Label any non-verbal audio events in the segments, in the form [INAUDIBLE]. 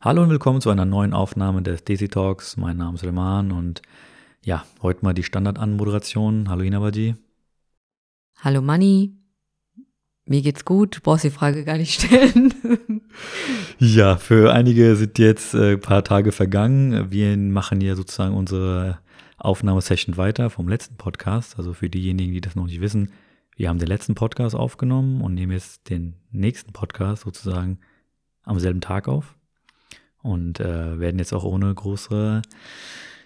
Hallo und willkommen zu einer neuen Aufnahme des Daisy Talks. Mein Name ist Reman und ja, heute mal die Standardanmoderation. Hallo Inabaji. Hallo Manni. Mir geht's gut, du brauchst die Frage gar nicht stellen. [LAUGHS] ja, für einige sind jetzt äh, ein paar Tage vergangen. Wir machen hier sozusagen unsere Aufnahmesession weiter vom letzten Podcast. Also für diejenigen, die das noch nicht wissen, wir haben den letzten Podcast aufgenommen und nehmen jetzt den nächsten Podcast sozusagen am selben Tag auf und äh, werden jetzt auch ohne große,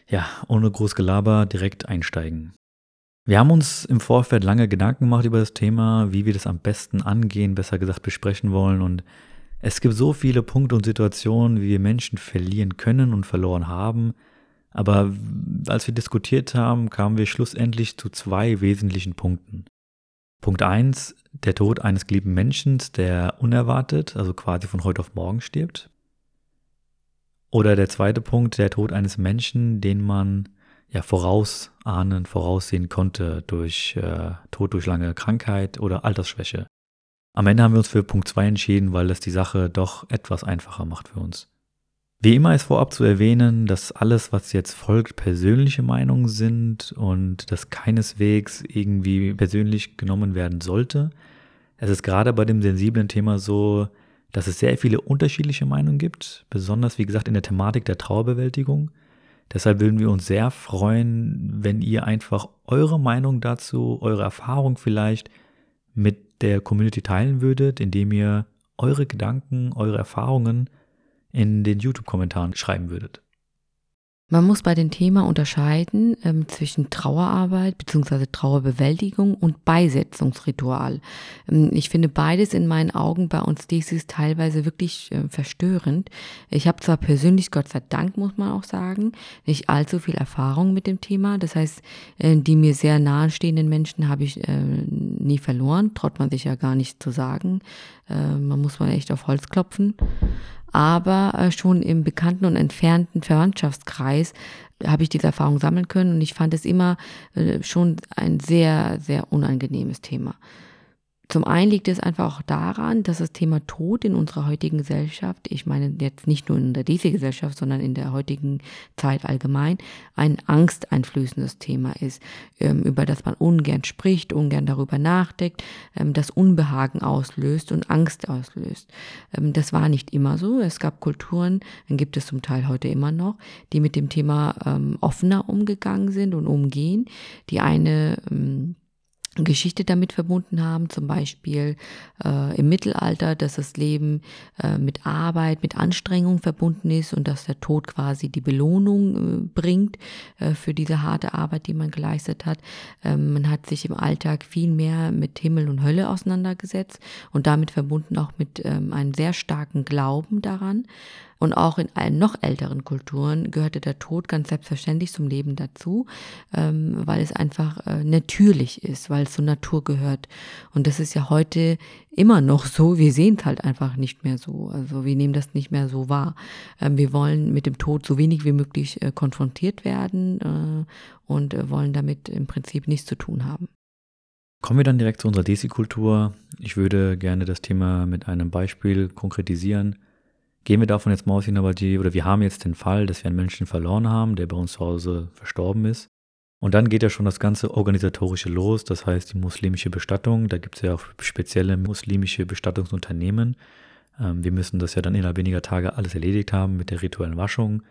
ja, ohne groß Gelaber direkt einsteigen. Wir haben uns im Vorfeld lange Gedanken gemacht über das Thema, wie wir das am besten angehen, besser gesagt besprechen wollen und es gibt so viele Punkte und Situationen, wie wir Menschen verlieren können und verloren haben, aber als wir diskutiert haben, kamen wir schlussendlich zu zwei wesentlichen Punkten. Punkt eins: der Tod eines geliebten Menschen, der unerwartet, also quasi von heute auf morgen stirbt. Oder der zweite Punkt, der Tod eines Menschen, den man ja vorausahnen, voraussehen konnte durch äh, Tod durch lange Krankheit oder Altersschwäche. Am Ende haben wir uns für Punkt 2 entschieden, weil das die Sache doch etwas einfacher macht für uns. Wie immer ist vorab zu erwähnen, dass alles, was jetzt folgt, persönliche Meinungen sind und das keineswegs irgendwie persönlich genommen werden sollte. Es ist gerade bei dem sensiblen Thema so, dass es sehr viele unterschiedliche Meinungen gibt, besonders wie gesagt in der Thematik der Trauerbewältigung. Deshalb würden wir uns sehr freuen, wenn ihr einfach eure Meinung dazu, eure Erfahrung vielleicht mit der Community teilen würdet, indem ihr eure Gedanken, eure Erfahrungen in den YouTube-Kommentaren schreiben würdet. Man muss bei dem Thema unterscheiden ähm, zwischen Trauerarbeit bzw. Trauerbewältigung und Beisetzungsritual. Ähm, ich finde beides in meinen Augen bei uns dieses teilweise wirklich äh, verstörend. Ich habe zwar persönlich, Gott sei Dank, muss man auch sagen, nicht allzu viel Erfahrung mit dem Thema. Das heißt, äh, die mir sehr nahestehenden Menschen habe ich äh, nie verloren, traut man sich ja gar nicht zu sagen. Äh, man muss mal echt auf Holz klopfen aber äh, schon im bekannten und entfernten Verwandtschaftskreis habe ich diese Erfahrung sammeln können und ich fand es immer äh, schon ein sehr, sehr unangenehmes Thema. Zum einen liegt es einfach auch daran, dass das Thema Tod in unserer heutigen Gesellschaft, ich meine jetzt nicht nur in der diese Gesellschaft, sondern in der heutigen Zeit allgemein, ein angsteinflößendes Thema ist, ähm, über das man ungern spricht, ungern darüber nachdenkt, ähm, das Unbehagen auslöst und Angst auslöst. Ähm, das war nicht immer so. Es gab Kulturen, dann gibt es zum Teil heute immer noch, die mit dem Thema offener umgegangen sind und umgehen. Die eine Geschichte damit verbunden haben, zum Beispiel äh, im Mittelalter, dass das Leben äh, mit Arbeit, mit Anstrengung verbunden ist und dass der Tod quasi die Belohnung äh, bringt äh, für diese harte Arbeit, die man geleistet hat. Ähm, man hat sich im Alltag viel mehr mit Himmel und Hölle auseinandergesetzt und damit verbunden auch mit ähm, einem sehr starken Glauben daran. Und auch in allen noch älteren Kulturen gehörte der Tod ganz selbstverständlich zum Leben dazu, ähm, weil es einfach äh, natürlich ist, weil es zur Natur gehört. Und das ist ja heute immer noch so. Wir sehen es halt einfach nicht mehr so. Also wir nehmen das nicht mehr so wahr. Ähm, wir wollen mit dem Tod so wenig wie möglich äh, konfrontiert werden äh, und äh, wollen damit im Prinzip nichts zu tun haben. Kommen wir dann direkt zu unserer Desi-Kultur. Ich würde gerne das Thema mit einem Beispiel konkretisieren. Gehen wir davon jetzt mal aus, oder wir haben jetzt den Fall, dass wir einen Menschen verloren haben, der bei uns zu Hause verstorben ist. Und dann geht ja schon das ganze Organisatorische los, das heißt die muslimische Bestattung. Da gibt es ja auch spezielle muslimische Bestattungsunternehmen. Ähm, wir müssen das ja dann innerhalb weniger Tage alles erledigt haben mit der rituellen Waschung.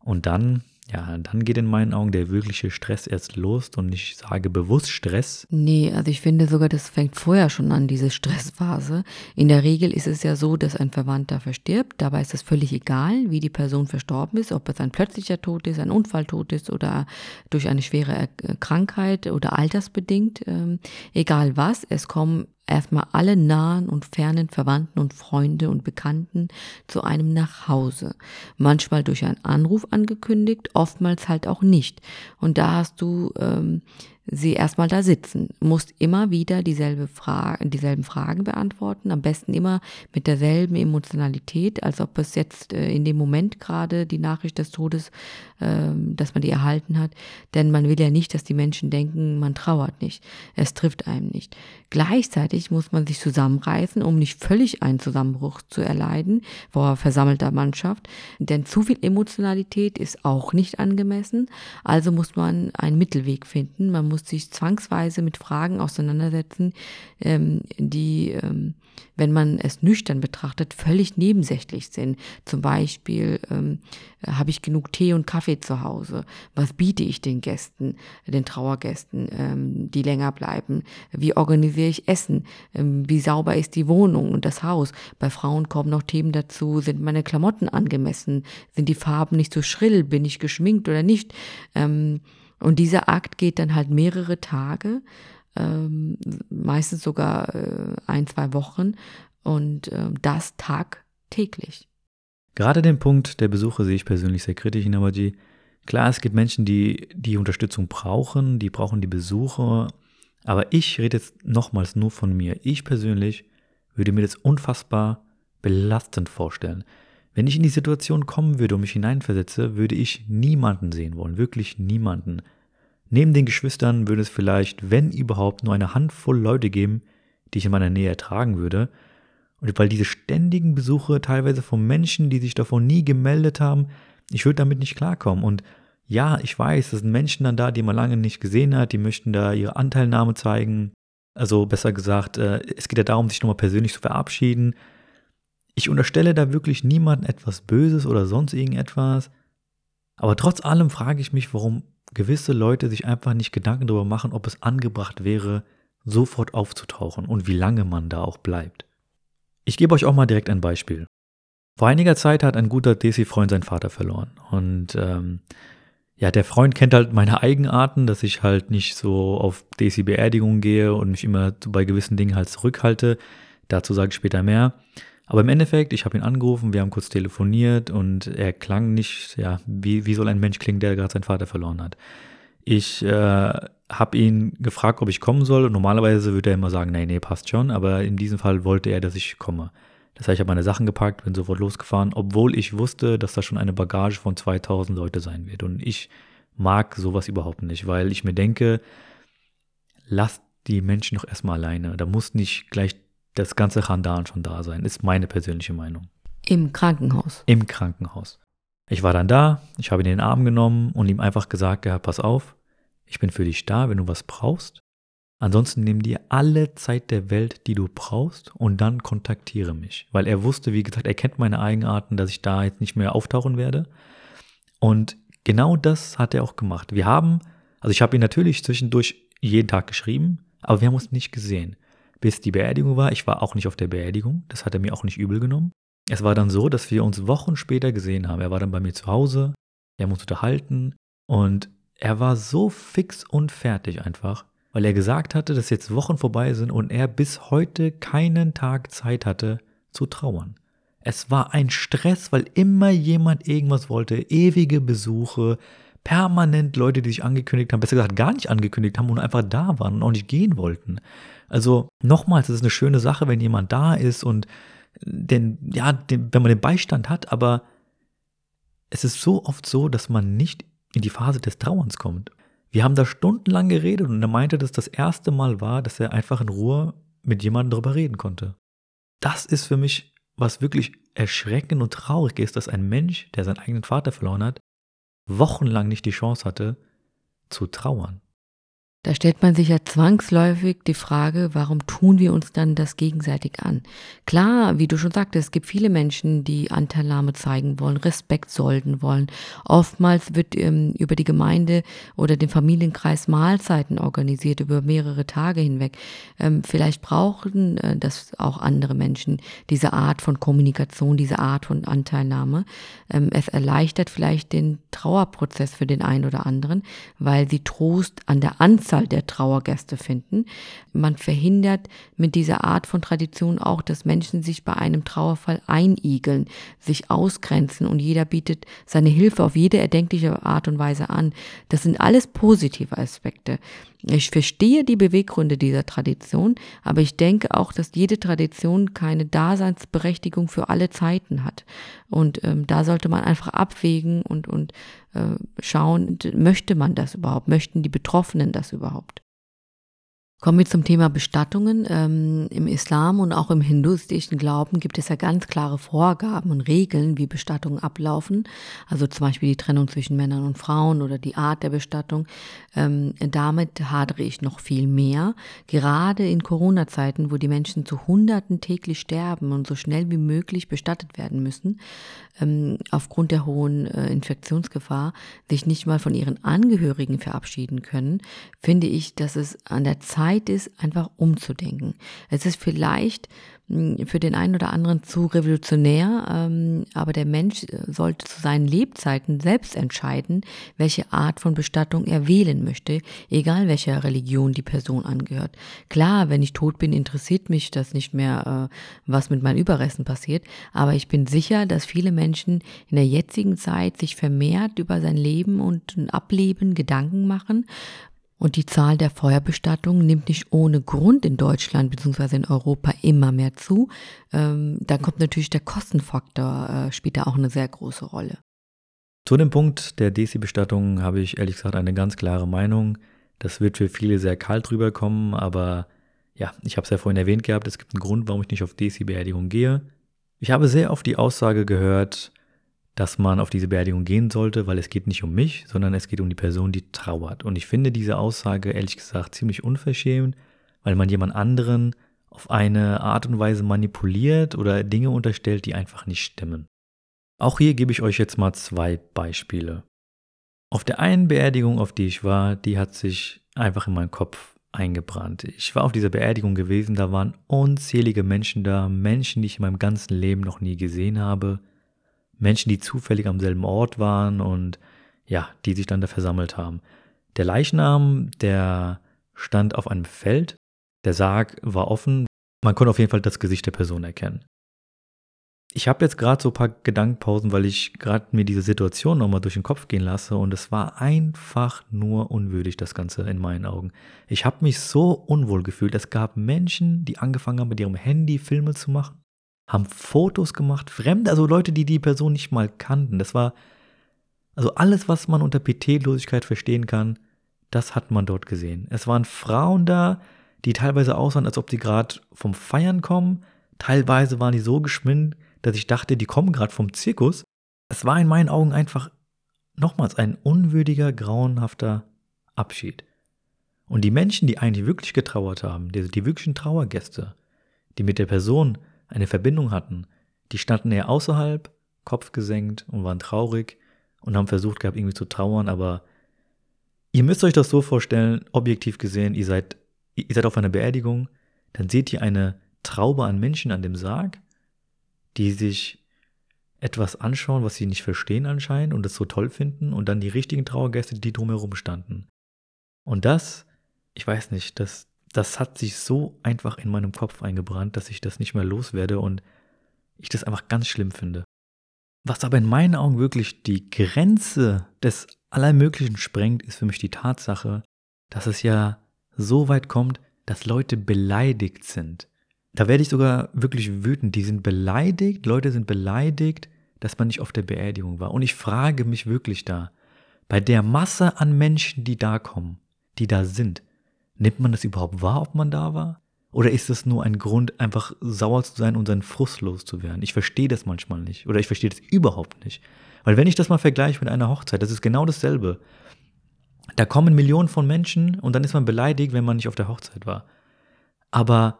Und dann ja, dann geht in meinen Augen der wirkliche Stress erst los und ich sage bewusst Stress. Nee, also ich finde sogar, das fängt vorher schon an, diese Stressphase. In der Regel ist es ja so, dass ein Verwandter verstirbt. Dabei ist es völlig egal, wie die Person verstorben ist, ob es ein plötzlicher Tod ist, ein Unfalltod ist oder durch eine schwere Krankheit oder altersbedingt. Ähm, egal was, es kommen erstmal alle nahen und fernen Verwandten und Freunde und Bekannten zu einem nach Hause. Manchmal durch einen Anruf angekündigt, oftmals halt auch nicht. Und da hast du ähm, sie erstmal da sitzen, musst immer wieder dieselbe Frage, dieselben Fragen beantworten, am besten immer mit derselben Emotionalität, als ob es jetzt äh, in dem Moment gerade die Nachricht des Todes, äh, dass man die erhalten hat, denn man will ja nicht, dass die Menschen denken, man trauert nicht, es trifft einem nicht. Gleichzeitig muss man sich zusammenreißen, um nicht völlig einen Zusammenbruch zu erleiden vor versammelter Mannschaft, denn zu viel Emotionalität ist auch nicht angemessen, also muss man einen Mittelweg finden, man muss muss sich zwangsweise mit Fragen auseinandersetzen, ähm, die, ähm, wenn man es nüchtern betrachtet, völlig nebensächlich sind. Zum Beispiel, ähm, habe ich genug Tee und Kaffee zu Hause? Was biete ich den Gästen, den Trauergästen, ähm, die länger bleiben? Wie organisiere ich Essen? Ähm, wie sauber ist die Wohnung und das Haus? Bei Frauen kommen noch Themen dazu, sind meine Klamotten angemessen? Sind die Farben nicht so schrill? Bin ich geschminkt oder nicht? Ähm, und dieser Akt geht dann halt mehrere Tage, ähm, meistens sogar äh, ein, zwei Wochen und äh, das tagtäglich. Gerade den Punkt der Besuche sehe ich persönlich sehr kritisch in Abaji. Klar, es gibt Menschen, die die Unterstützung brauchen, die brauchen die Besuche, aber ich rede jetzt nochmals nur von mir. Ich persönlich würde mir das unfassbar belastend vorstellen. Wenn ich in die Situation kommen würde und mich hineinversetze, würde ich niemanden sehen wollen, wirklich niemanden. Neben den Geschwistern würde es vielleicht, wenn überhaupt, nur eine Handvoll Leute geben, die ich in meiner Nähe ertragen würde. Und weil diese ständigen Besuche teilweise von Menschen, die sich davon nie gemeldet haben, ich würde damit nicht klarkommen. Und ja, ich weiß, es sind Menschen dann da, die man lange nicht gesehen hat, die möchten da ihre Anteilnahme zeigen. Also besser gesagt, äh, es geht ja darum, sich nochmal persönlich zu verabschieden. Ich unterstelle da wirklich niemandem etwas Böses oder sonst irgendetwas. Aber trotz allem frage ich mich, warum gewisse Leute sich einfach nicht Gedanken darüber machen, ob es angebracht wäre, sofort aufzutauchen und wie lange man da auch bleibt. Ich gebe euch auch mal direkt ein Beispiel. Vor einiger Zeit hat ein guter Desi-Freund seinen Vater verloren. Und ähm, ja, der Freund kennt halt meine Eigenarten, dass ich halt nicht so auf Desi-Beerdigungen gehe und mich immer bei gewissen Dingen halt zurückhalte. Dazu sage ich später mehr. Aber im Endeffekt, ich habe ihn angerufen, wir haben kurz telefoniert und er klang nicht, ja, wie, wie soll ein Mensch klingen, der gerade seinen Vater verloren hat. Ich äh, habe ihn gefragt, ob ich kommen soll. Normalerweise würde er immer sagen, nee, nee, passt schon. Aber in diesem Fall wollte er, dass ich komme. Das heißt, ich habe meine Sachen gepackt, bin sofort losgefahren, obwohl ich wusste, dass da schon eine Bagage von 2000 Leute sein wird. Und ich mag sowas überhaupt nicht, weil ich mir denke, lasst die Menschen doch erstmal alleine. Da muss nicht gleich das ganze Khandan schon da sein, ist meine persönliche Meinung. Im Krankenhaus. Im Krankenhaus. Ich war dann da, ich habe ihn in den Arm genommen und ihm einfach gesagt, ja, pass auf, ich bin für dich da, wenn du was brauchst. Ansonsten nimm dir alle Zeit der Welt, die du brauchst und dann kontaktiere mich. Weil er wusste, wie gesagt, er kennt meine Eigenarten, dass ich da jetzt nicht mehr auftauchen werde. Und genau das hat er auch gemacht. Wir haben, also ich habe ihn natürlich zwischendurch jeden Tag geschrieben, aber wir haben uns nicht gesehen bis die Beerdigung war. Ich war auch nicht auf der Beerdigung, das hat er mir auch nicht übel genommen. Es war dann so, dass wir uns Wochen später gesehen haben. Er war dann bei mir zu Hause, wir haben uns unterhalten und er war so fix und fertig einfach, weil er gesagt hatte, dass jetzt Wochen vorbei sind und er bis heute keinen Tag Zeit hatte zu trauern. Es war ein Stress, weil immer jemand irgendwas wollte, ewige Besuche, permanent Leute, die sich angekündigt haben, besser gesagt gar nicht angekündigt haben und einfach da waren und auch nicht gehen wollten. Also nochmals, es ist eine schöne Sache, wenn jemand da ist und den, ja, den, wenn man den Beistand hat, aber es ist so oft so, dass man nicht in die Phase des Trauerns kommt. Wir haben da stundenlang geredet und er meinte, dass das erste Mal war, dass er einfach in Ruhe mit jemandem darüber reden konnte. Das ist für mich, was wirklich erschreckend und traurig ist, dass ein Mensch, der seinen eigenen Vater verloren hat, wochenlang nicht die Chance hatte, zu trauern. Da stellt man sich ja zwangsläufig die Frage, warum tun wir uns dann das gegenseitig an? Klar, wie du schon sagtest, es gibt viele Menschen, die Anteilnahme zeigen wollen, Respekt sollen wollen. Oftmals wird ähm, über die Gemeinde oder den Familienkreis Mahlzeiten organisiert, über mehrere Tage hinweg. Ähm, vielleicht brauchen äh, das auch andere Menschen, diese Art von Kommunikation, diese Art von Anteilnahme. Ähm, es erleichtert vielleicht den Trauerprozess für den einen oder anderen, weil sie Trost an der Anzahl Anzahl der Trauergäste finden. Man verhindert mit dieser Art von Tradition auch, dass Menschen sich bei einem Trauerfall einigeln, sich ausgrenzen und jeder bietet seine Hilfe auf jede erdenkliche Art und Weise an. Das sind alles positive Aspekte. Ich verstehe die Beweggründe dieser Tradition, aber ich denke auch, dass jede Tradition keine Daseinsberechtigung für alle Zeiten hat. Und ähm, da sollte man einfach abwägen und, und schauen, möchte man das überhaupt? Möchten die Betroffenen das überhaupt? Kommen wir zum Thema Bestattungen. Ähm, Im Islam und auch im hinduistischen Glauben gibt es ja ganz klare Vorgaben und Regeln, wie Bestattungen ablaufen. Also zum Beispiel die Trennung zwischen Männern und Frauen oder die Art der Bestattung. Ähm, damit hadere ich noch viel mehr. Gerade in Corona-Zeiten, wo die Menschen zu Hunderten täglich sterben und so schnell wie möglich bestattet werden müssen, ähm, aufgrund der hohen äh, Infektionsgefahr, sich nicht mal von ihren Angehörigen verabschieden können, finde ich, dass es an der Zeit Zeit ist, einfach umzudenken. Es ist vielleicht hm, für den einen oder anderen zu revolutionär, ähm, aber der Mensch äh, sollte zu seinen Lebzeiten selbst entscheiden, welche Art von Bestattung er wählen möchte, egal welcher Religion die Person angehört. Klar, wenn ich tot bin, interessiert mich das nicht mehr, äh, was mit meinen Überresten passiert, aber ich bin sicher, dass viele Menschen in der jetzigen Zeit sich vermehrt über sein Leben und Ableben Gedanken machen und die Zahl der Feuerbestattungen nimmt nicht ohne Grund in Deutschland bzw. in Europa immer mehr zu. Ähm, da kommt natürlich der Kostenfaktor, äh, spielt da auch eine sehr große Rolle. Zu dem Punkt der Desi-Bestattung habe ich ehrlich gesagt eine ganz klare Meinung. Das wird für viele sehr kalt rüberkommen, aber ja, ich habe es ja vorhin erwähnt gehabt, es gibt einen Grund, warum ich nicht auf Desi-Beerdigung gehe. Ich habe sehr oft die Aussage gehört, dass man auf diese Beerdigung gehen sollte, weil es geht nicht um mich, sondern es geht um die Person, die trauert. Und ich finde diese Aussage ehrlich gesagt ziemlich unverschämt, weil man jemand anderen auf eine Art und Weise manipuliert oder Dinge unterstellt, die einfach nicht stimmen. Auch hier gebe ich euch jetzt mal zwei Beispiele. Auf der einen Beerdigung, auf die ich war, die hat sich einfach in meinen Kopf eingebrannt. Ich war auf dieser Beerdigung gewesen, da waren unzählige Menschen da, Menschen, die ich in meinem ganzen Leben noch nie gesehen habe. Menschen, die zufällig am selben Ort waren und ja, die sich dann da versammelt haben. Der Leichnam, der stand auf einem Feld, der Sarg war offen, man konnte auf jeden Fall das Gesicht der Person erkennen. Ich habe jetzt gerade so ein paar Gedankenpausen, weil ich gerade mir diese Situation nochmal durch den Kopf gehen lasse und es war einfach nur unwürdig, das Ganze in meinen Augen. Ich habe mich so unwohl gefühlt. Es gab Menschen, die angefangen haben, mit ihrem Handy Filme zu machen haben Fotos gemacht, Fremde, also Leute, die die Person nicht mal kannten. Das war, also alles, was man unter Pietätlosigkeit verstehen kann, das hat man dort gesehen. Es waren Frauen da, die teilweise aussahen, als ob die gerade vom Feiern kommen. Teilweise waren die so geschminkt, dass ich dachte, die kommen gerade vom Zirkus. Es war in meinen Augen einfach nochmals ein unwürdiger, grauenhafter Abschied. Und die Menschen, die eigentlich wirklich getrauert haben, die, die wirklichen Trauergäste, die mit der Person eine Verbindung hatten. Die standen eher außerhalb, Kopf gesenkt und waren traurig und haben versucht gehabt, irgendwie zu trauern, aber ihr müsst euch das so vorstellen, objektiv gesehen, ihr seid, ihr seid auf einer Beerdigung, dann seht ihr eine Traube an Menschen an dem Sarg, die sich etwas anschauen, was sie nicht verstehen anscheinend und das so toll finden und dann die richtigen Trauergäste, die drumherum standen. Und das, ich weiß nicht, das, das hat sich so einfach in meinem Kopf eingebrannt, dass ich das nicht mehr loswerde und ich das einfach ganz schlimm finde. Was aber in meinen Augen wirklich die Grenze des Allermöglichen sprengt, ist für mich die Tatsache, dass es ja so weit kommt, dass Leute beleidigt sind. Da werde ich sogar wirklich wütend. Die sind beleidigt, Leute sind beleidigt, dass man nicht auf der Beerdigung war. Und ich frage mich wirklich da, bei der Masse an Menschen, die da kommen, die da sind, Nimmt man das überhaupt wahr, ob man da war? Oder ist es nur ein Grund, einfach sauer zu sein und seinen Frust loszuwerden? Ich verstehe das manchmal nicht. Oder ich verstehe das überhaupt nicht. Weil wenn ich das mal vergleiche mit einer Hochzeit, das ist genau dasselbe. Da kommen Millionen von Menschen und dann ist man beleidigt, wenn man nicht auf der Hochzeit war. Aber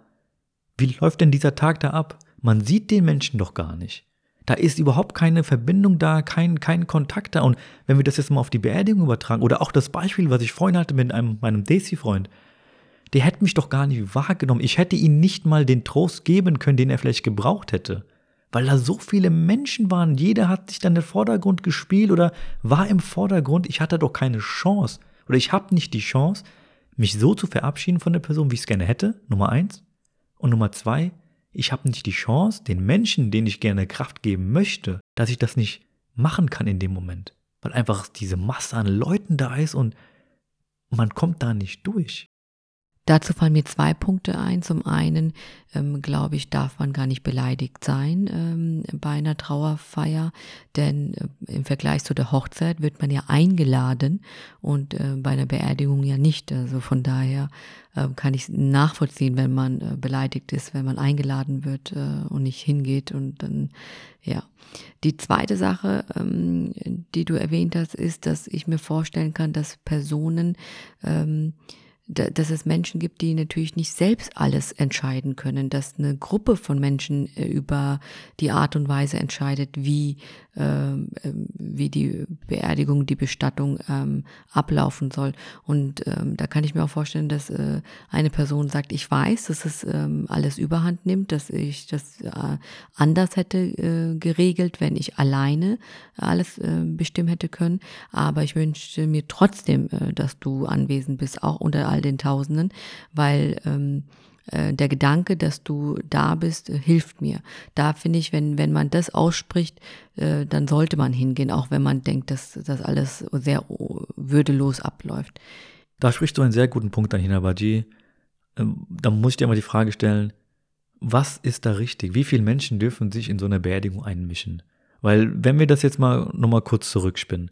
wie läuft denn dieser Tag da ab? Man sieht den Menschen doch gar nicht. Da ist überhaupt keine Verbindung da, kein, kein Kontakt da. Und wenn wir das jetzt mal auf die Beerdigung übertragen, oder auch das Beispiel, was ich vorhin hatte mit einem, meinem Daisy-Freund, der hätte mich doch gar nicht wahrgenommen. Ich hätte ihm nicht mal den Trost geben können, den er vielleicht gebraucht hätte. Weil da so viele Menschen waren. Jeder hat sich dann im Vordergrund gespielt oder war im Vordergrund. Ich hatte doch keine Chance. Oder ich habe nicht die Chance, mich so zu verabschieden von der Person, wie ich es gerne hätte, Nummer eins. Und Nummer zwei, ich habe nicht die Chance, den Menschen, denen ich gerne Kraft geben möchte, dass ich das nicht machen kann in dem Moment. Weil einfach diese Masse an Leuten da ist und man kommt da nicht durch. Dazu fallen mir zwei Punkte ein. Zum einen, ähm, glaube ich, darf man gar nicht beleidigt sein ähm, bei einer Trauerfeier, denn äh, im Vergleich zu der Hochzeit wird man ja eingeladen und äh, bei einer Beerdigung ja nicht. Also von daher äh, kann ich nachvollziehen, wenn man äh, beleidigt ist, wenn man eingeladen wird äh, und nicht hingeht und dann, ja. Die zweite Sache, ähm, die du erwähnt hast, ist, dass ich mir vorstellen kann, dass Personen, ähm, dass es Menschen gibt, die natürlich nicht selbst alles entscheiden können, dass eine Gruppe von Menschen äh, über die Art und Weise entscheidet, wie, ähm, wie die Beerdigung, die Bestattung ähm, ablaufen soll. Und ähm, da kann ich mir auch vorstellen, dass äh, eine Person sagt, ich weiß, dass es ähm, alles überhand nimmt, dass ich das äh, anders hätte äh, geregelt, wenn ich alleine alles äh, bestimmen hätte können. Aber ich wünsche mir trotzdem, äh, dass du anwesend bist, auch unter all den Tausenden, weil ähm, äh, der Gedanke, dass du da bist, äh, hilft mir. Da finde ich, wenn, wenn man das ausspricht, äh, dann sollte man hingehen, auch wenn man denkt, dass das alles sehr würdelos abläuft. Da sprichst du einen sehr guten Punkt an, Hinabaji. Ähm, da muss ich dir mal die Frage stellen, was ist da richtig? Wie viele Menschen dürfen sich in so eine Beerdigung einmischen? Weil, wenn wir das jetzt mal nochmal kurz zurückspinnen,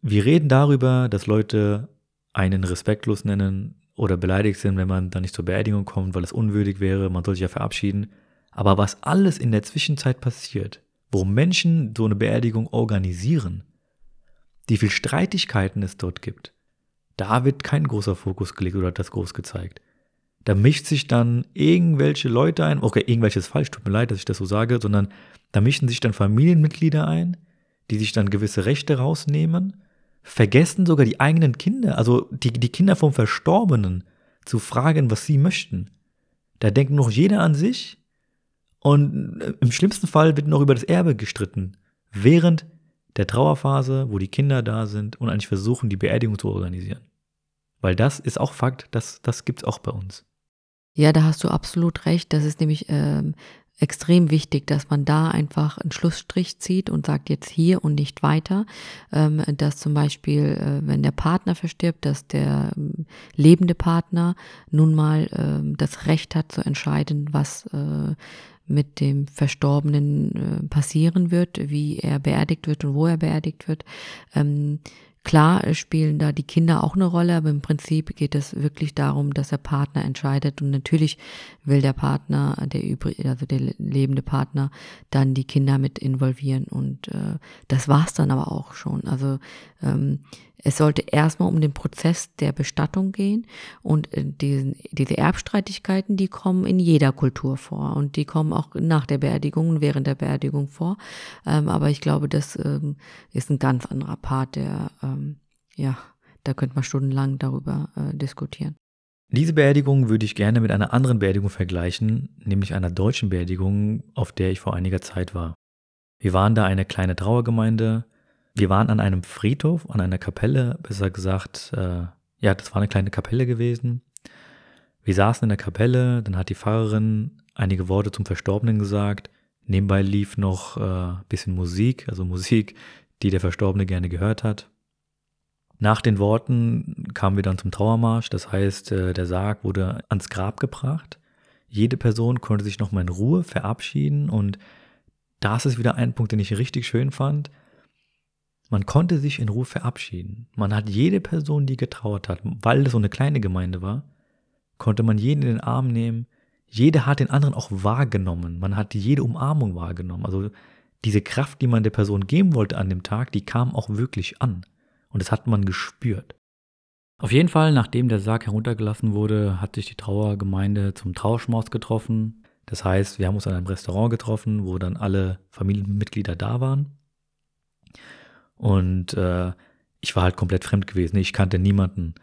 wir reden darüber, dass Leute einen respektlos nennen oder beleidigt sind, wenn man dann nicht zur Beerdigung kommt, weil es unwürdig wäre, man soll sich ja verabschieden. Aber was alles in der Zwischenzeit passiert, wo Menschen so eine Beerdigung organisieren, wie viel Streitigkeiten es dort gibt, da wird kein großer Fokus gelegt oder das groß gezeigt. Da mischt sich dann irgendwelche Leute ein, okay, irgendwelches falsch, tut mir leid, dass ich das so sage, sondern da mischen sich dann Familienmitglieder ein, die sich dann gewisse Rechte rausnehmen vergessen sogar die eigenen Kinder, also die, die Kinder vom Verstorbenen, zu fragen, was sie möchten. Da denkt noch jeder an sich und äh, im schlimmsten Fall wird noch über das Erbe gestritten. Während der Trauerphase, wo die Kinder da sind und eigentlich versuchen, die Beerdigung zu organisieren. Weil das ist auch Fakt, das, das gibt es auch bei uns. Ja, da hast du absolut recht. Das ist nämlich ähm, extrem wichtig, dass man da einfach einen Schlussstrich zieht und sagt jetzt hier und nicht weiter. Ähm, dass zum Beispiel, äh, wenn der Partner verstirbt, dass der ähm, lebende Partner nun mal ähm, das Recht hat zu entscheiden, was äh, mit dem Verstorbenen äh, passieren wird, wie er beerdigt wird und wo er beerdigt wird. Klar spielen da die Kinder auch eine Rolle, aber im Prinzip geht es wirklich darum, dass der Partner entscheidet und natürlich will der Partner, der übrig, also der lebende Partner, dann die Kinder mit involvieren und äh, das war's dann aber auch schon. Also ähm, es sollte erstmal um den Prozess der Bestattung gehen und äh, diesen, diese Erbstreitigkeiten, die kommen in jeder Kultur vor und die kommen auch nach der Beerdigung und während der Beerdigung vor. Ähm, aber ich glaube, das ähm, ist ein ganz anderer Part, der, ähm, ja, da könnte man stundenlang darüber äh, diskutieren. Diese Beerdigung würde ich gerne mit einer anderen Beerdigung vergleichen, nämlich einer deutschen Beerdigung, auf der ich vor einiger Zeit war. Wir waren da eine kleine Trauergemeinde, wir waren an einem Friedhof, an einer Kapelle, besser gesagt, äh, ja, das war eine kleine Kapelle gewesen. Wir saßen in der Kapelle, dann hat die Pfarrerin einige Worte zum Verstorbenen gesagt. Nebenbei lief noch äh, bisschen Musik, also Musik, die der Verstorbene gerne gehört hat. Nach den Worten kamen wir dann zum Trauermarsch, das heißt, äh, der Sarg wurde ans Grab gebracht. Jede Person konnte sich nochmal in Ruhe verabschieden und das ist wieder ein Punkt, den ich richtig schön fand. Man konnte sich in Ruhe verabschieden. Man hat jede Person, die getrauert hat, weil es so eine kleine Gemeinde war, konnte man jeden in den Arm nehmen. Jeder hat den anderen auch wahrgenommen. Man hat jede Umarmung wahrgenommen. Also diese Kraft, die man der Person geben wollte an dem Tag, die kam auch wirklich an. Und das hat man gespürt. Auf jeden Fall, nachdem der Sarg heruntergelassen wurde, hat sich die Trauergemeinde zum Trauerschmaus getroffen. Das heißt, wir haben uns an einem Restaurant getroffen, wo dann alle Familienmitglieder da waren. Und äh, ich war halt komplett fremd gewesen. Ich kannte niemanden,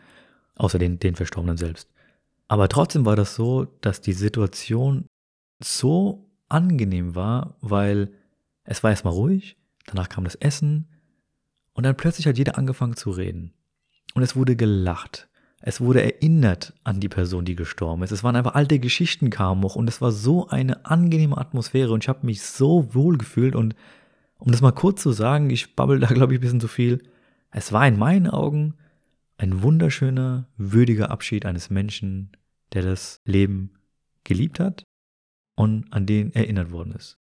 außer den, den Verstorbenen selbst. Aber trotzdem war das so, dass die Situation so angenehm war, weil es war erstmal ruhig, danach kam das Essen und dann plötzlich hat jeder angefangen zu reden. Und es wurde gelacht. es wurde erinnert an die Person, die gestorben ist. Es waren einfach alte Geschichten kamen hoch und es war so eine angenehme Atmosphäre und ich habe mich so wohl gefühlt und um das mal kurz zu sagen, ich babbel da glaube ich ein bisschen zu viel. Es war in meinen Augen ein wunderschöner, würdiger Abschied eines Menschen, der das Leben geliebt hat und an den erinnert worden ist.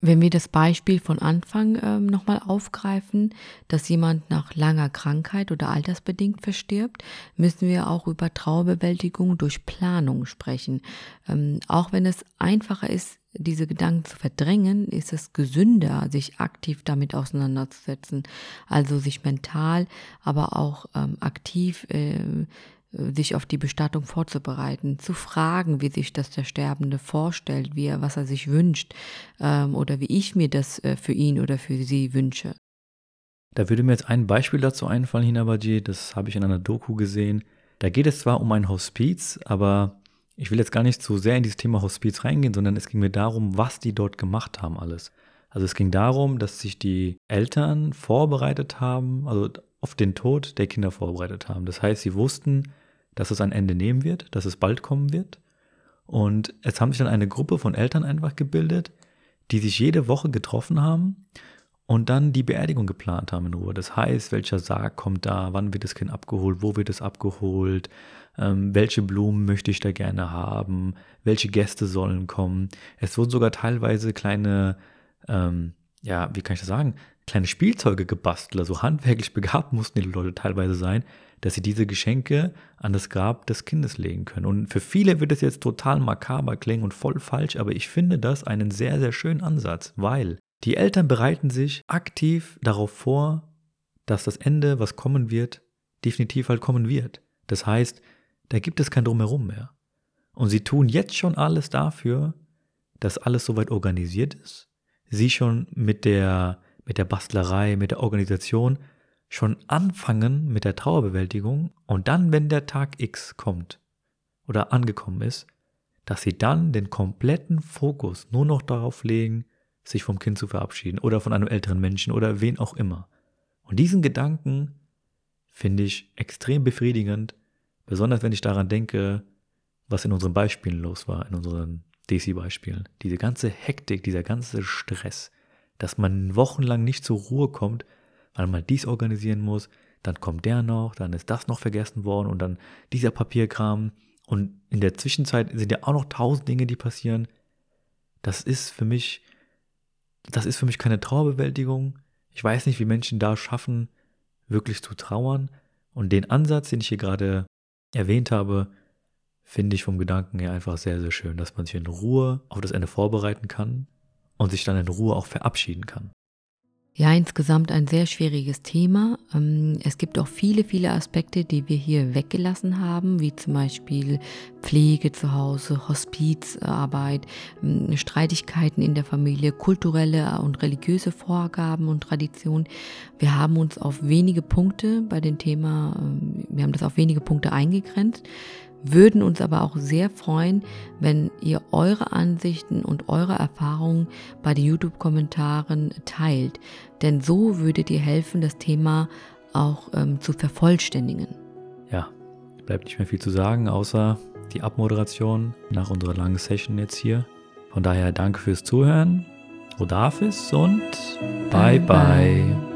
Wenn wir das Beispiel von Anfang ähm, nochmal aufgreifen, dass jemand nach langer Krankheit oder altersbedingt verstirbt, müssen wir auch über Trauerbewältigung durch Planung sprechen. Ähm, auch wenn es einfacher ist, diese Gedanken zu verdrängen, ist es gesünder, sich aktiv damit auseinanderzusetzen. Also sich mental, aber auch ähm, aktiv äh, äh, sich auf die Bestattung vorzubereiten, zu fragen, wie sich das der Sterbende vorstellt, wie er, was er sich wünscht ähm, oder wie ich mir das äh, für ihn oder für sie wünsche. Da würde mir jetzt ein Beispiel dazu einfallen, Hinabadji, das habe ich in einer Doku gesehen. Da geht es zwar um ein Hospiz, aber ich will jetzt gar nicht zu sehr in dieses Thema Hospiz reingehen, sondern es ging mir darum, was die dort gemacht haben alles. Also es ging darum, dass sich die Eltern vorbereitet haben, also auf den Tod der Kinder vorbereitet haben. Das heißt, sie wussten, dass es ein Ende nehmen wird, dass es bald kommen wird. Und es haben sich dann eine Gruppe von Eltern einfach gebildet, die sich jede Woche getroffen haben und dann die Beerdigung geplant haben in Ruhe. Das heißt, welcher Sarg kommt da, wann wird das Kind abgeholt, wo wird es abgeholt, ähm, welche Blumen möchte ich da gerne haben, welche Gäste sollen kommen. Es wurden sogar teilweise kleine, ähm, ja, wie kann ich das sagen, kleine Spielzeuge gebastelt, also handwerklich [LAUGHS] begabt mussten die Leute teilweise sein, dass sie diese Geschenke an das Grab des Kindes legen können. Und für viele wird es jetzt total makaber klingen und voll falsch, aber ich finde das einen sehr, sehr schönen Ansatz, weil die Eltern bereiten sich aktiv darauf vor, dass das Ende, was kommen wird, definitiv halt kommen wird. Das heißt, da gibt es kein Drumherum mehr. Und sie tun jetzt schon alles dafür, dass alles soweit organisiert ist. Sie schon mit der, mit der Bastlerei, mit der Organisation schon anfangen mit der Trauerbewältigung und dann, wenn der Tag X kommt oder angekommen ist, dass sie dann den kompletten Fokus nur noch darauf legen, sich vom Kind zu verabschieden oder von einem älteren Menschen oder wen auch immer. Und diesen Gedanken finde ich extrem befriedigend, besonders wenn ich daran denke, was in unseren Beispielen los war, in unseren DC-Beispielen. Diese ganze Hektik, dieser ganze Stress, dass man wochenlang nicht zur Ruhe kommt, weil man dies organisieren muss, dann kommt der noch, dann ist das noch vergessen worden und dann dieser Papierkram. Und in der Zwischenzeit sind ja auch noch tausend Dinge, die passieren. Das ist für mich, das ist für mich keine Trauerbewältigung. Ich weiß nicht, wie Menschen da schaffen, wirklich zu trauern. Und den Ansatz, den ich hier gerade erwähnt habe, finde ich vom Gedanken her einfach sehr, sehr schön, dass man sich in Ruhe auf das Ende vorbereiten kann und sich dann in Ruhe auch verabschieden kann. Ja, insgesamt ein sehr schwieriges Thema. Ähm, es gibt auch viele, viele Aspekte, die wir hier weggelassen haben, wie zum Beispiel Pflege zu Hause, Hospizarbeit, ähm, Streitigkeiten in der Familie, kulturelle und religiöse Vorgaben und Traditionen. Wir haben uns auf wenige Punkte bei dem Thema, ähm, wir haben das auf wenige Punkte eingegrenzt würden uns aber auch sehr freuen, wenn ihr eure Ansichten und eure Erfahrungen bei den YouTube-Kommentaren teilt. Denn so würdet ihr helfen, das Thema auch ähm, zu vervollständigen. Ja, bleibt nicht mehr viel zu sagen, außer die Abmoderation nach unserer langen Session jetzt hier. Von daher danke fürs Zuhören, Rodafis und bye bye. bye.